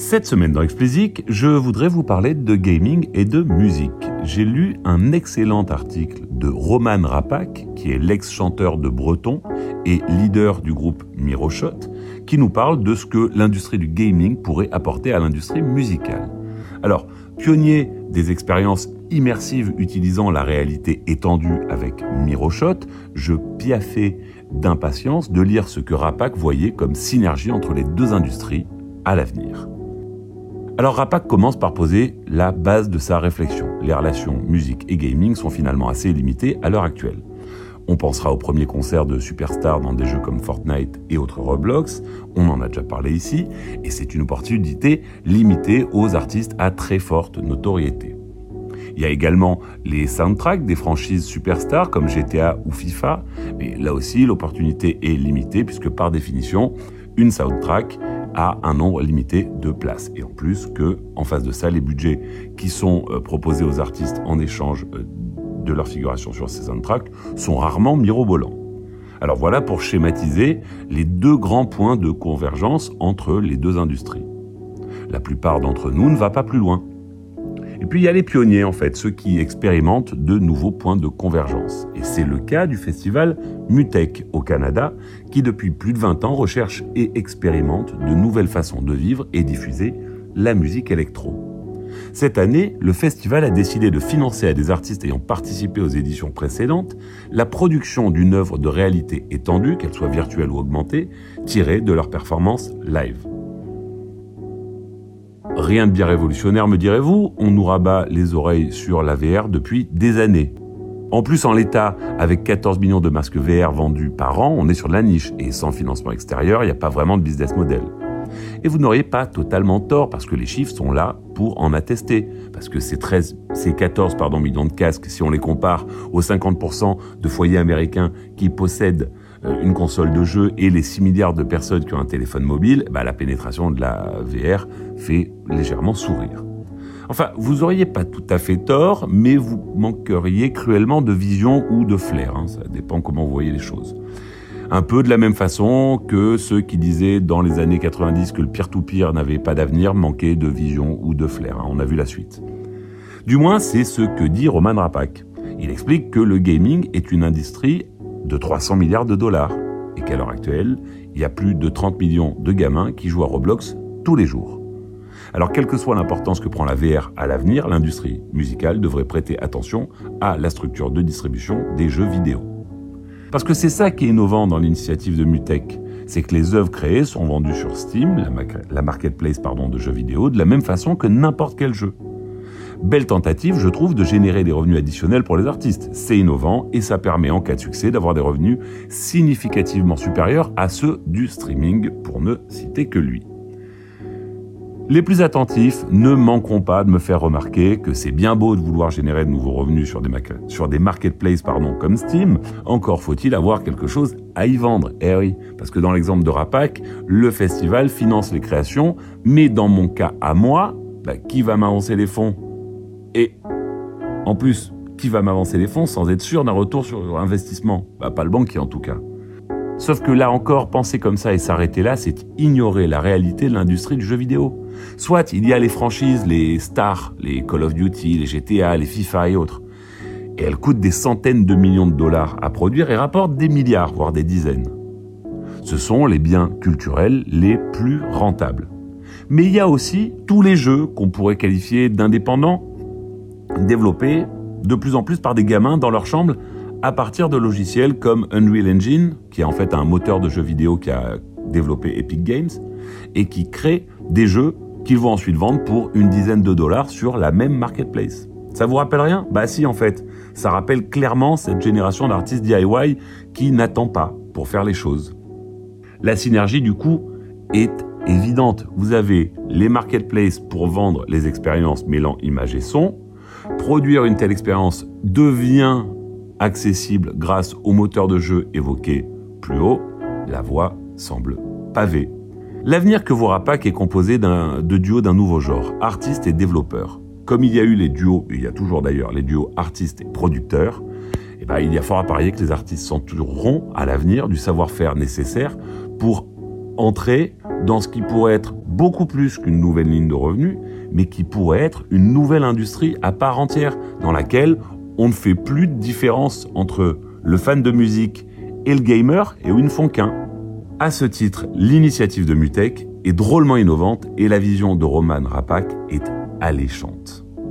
Cette semaine dans Explicit, je voudrais vous parler de gaming et de musique. J'ai lu un excellent article de Roman Rapak, qui est l'ex-chanteur de Breton et leader du groupe Miroshot, qui nous parle de ce que l'industrie du gaming pourrait apporter à l'industrie musicale. Alors, pionnier des expériences immersives utilisant la réalité étendue avec Miroshot, je piaffais d'impatience de lire ce que Rapak voyait comme synergie entre les deux industries à l'avenir. Alors Rapak commence par poser la base de sa réflexion. Les relations musique et gaming sont finalement assez limitées à l'heure actuelle. On pensera au premier concert de superstars dans des jeux comme Fortnite et autres Roblox, on en a déjà parlé ici, et c'est une opportunité limitée aux artistes à très forte notoriété. Il y a également les soundtracks des franchises superstars comme GTA ou FIFA, mais là aussi l'opportunité est limitée puisque par définition, une soundtrack a un nombre limité de places. Et en plus que, en face de ça, les budgets qui sont euh, proposés aux artistes en échange euh, de leur figuration sur ces soundtracks sont rarement mirobolants. Alors voilà pour schématiser les deux grands points de convergence entre les deux industries. La plupart d'entre nous ne va pas plus loin. Et puis il y a les pionniers en fait, ceux qui expérimentent de nouveaux points de convergence. Et c'est le cas du festival Mutech au Canada, qui depuis plus de 20 ans recherche et expérimente de nouvelles façons de vivre et diffuser la musique électro. Cette année, le festival a décidé de financer à des artistes ayant participé aux éditions précédentes la production d'une œuvre de réalité étendue, qu'elle soit virtuelle ou augmentée, tirée de leur performance live. Rien de bien révolutionnaire, me direz-vous, on nous rabat les oreilles sur la VR depuis des années. En plus, en l'état, avec 14 millions de masques VR vendus par an, on est sur de la niche, et sans financement extérieur, il n'y a pas vraiment de business model. Et vous n'auriez pas totalement tort, parce que les chiffres sont là pour en attester. Parce que ces 13, ces 14 pardon, millions de casques, si on les compare aux 50% de foyers américains qui possèdent une console de jeu et les 6 milliards de personnes qui ont un téléphone mobile, bah, la pénétration de la VR fait légèrement sourire. Enfin, vous auriez pas tout à fait tort, mais vous manqueriez cruellement de vision ou de flair. Hein. ça dépend comment vous voyez les choses. Un peu de la même façon que ceux qui disaient dans les années 90 que le peer-to-peer n'avait pas d'avenir manquaient de vision ou de flair. Hein. On a vu la suite. Du moins, c'est ce que dit Roman Rapak. Il explique que le gaming est une industrie de 300 milliards de dollars et qu'à l'heure actuelle, il y a plus de 30 millions de gamins qui jouent à Roblox tous les jours. Alors, quelle que soit l'importance que prend la VR à l'avenir, l'industrie musicale devrait prêter attention à la structure de distribution des jeux vidéo. Parce que c'est ça qui est innovant dans l'initiative de Mutech, c'est que les œuvres créées sont vendues sur Steam, la, marketplace de jeux vidéo, de la même façon que n'importe quel jeu. Belle tentative, je trouve, de générer des revenus additionnels pour les artistes. C'est innovant et ça permet en cas de succès d'avoir des revenus significativement supérieurs à ceux du streaming, pour ne citer que lui. Les plus attentifs ne manqueront pas de me faire remarquer que c'est bien beau de vouloir générer de nouveaux revenus sur des, marketplaces pardon, comme Steam, encore faut-il avoir quelque chose à y vendre. Eh oui, parce que dans l'exemple de Rapak, le festival finance les créations, mais dans mon cas à moi, bah, qui va m'avancer les fonds? Et en plus, qui va m'avancer les fonds sans être sûr d'un retour sur investissement? Bah, Pas le banquier en tout cas. Sauf que là encore, penser comme ça et s'arrêter là, c'est ignorer la réalité de l'industrie du jeu vidéo. Soit il y a les franchises, les stars, les Call of Duty, les GTA, les FIFA et autres. Et elles coûtent des centaines de millions de dollars à produire et rapportent des milliards, voire des dizaines. Ce sont les biens culturels les plus rentables. Mais il y a aussi tous les jeux qu'on pourrait qualifier d'indépendants, développés de plus en plus par des gamins dans leur chambre à partir de logiciels comme Unreal Engine, qui est en fait un moteur de jeux vidéo qui a développé Epic Games, et qui crée des jeux qu'ils vont ensuite vendre pour une dizaine de dollars sur la même marketplace. Ça vous rappelle rien? Bah si en fait, ça rappelle clairement cette génération d'artistes DIY qui n'attend pas pour faire les choses. La synergie du coup est évidente. Vous avez les marketplaces pour vendre les expériences mêlant images et son. Produire une telle expérience devient accessible grâce au moteur de jeu évoqué plus haut, la voie semble pavée. L'avenir que vous Rapak est composé de duos d'un nouveau genre, artistes et développeurs. Comme il y a eu les duos, il y a toujours d'ailleurs les duos artistes et producteurs, eh ben, il y a fort à parier que les artistes s'entoureront à l'avenir du savoir-faire nécessaire pour entrer dans ce qui pourrait être beaucoup plus qu'une nouvelle ligne de revenus, mais qui pourrait être une nouvelle industrie à part entière, dans laquelle on ne fait plus de différence entre le fan de musique et le gamer, et où ils ne font qu'un. À ce titre, l'initiative de Mutech est drôlement innovante et la vision de Roman Rapak est alléchante.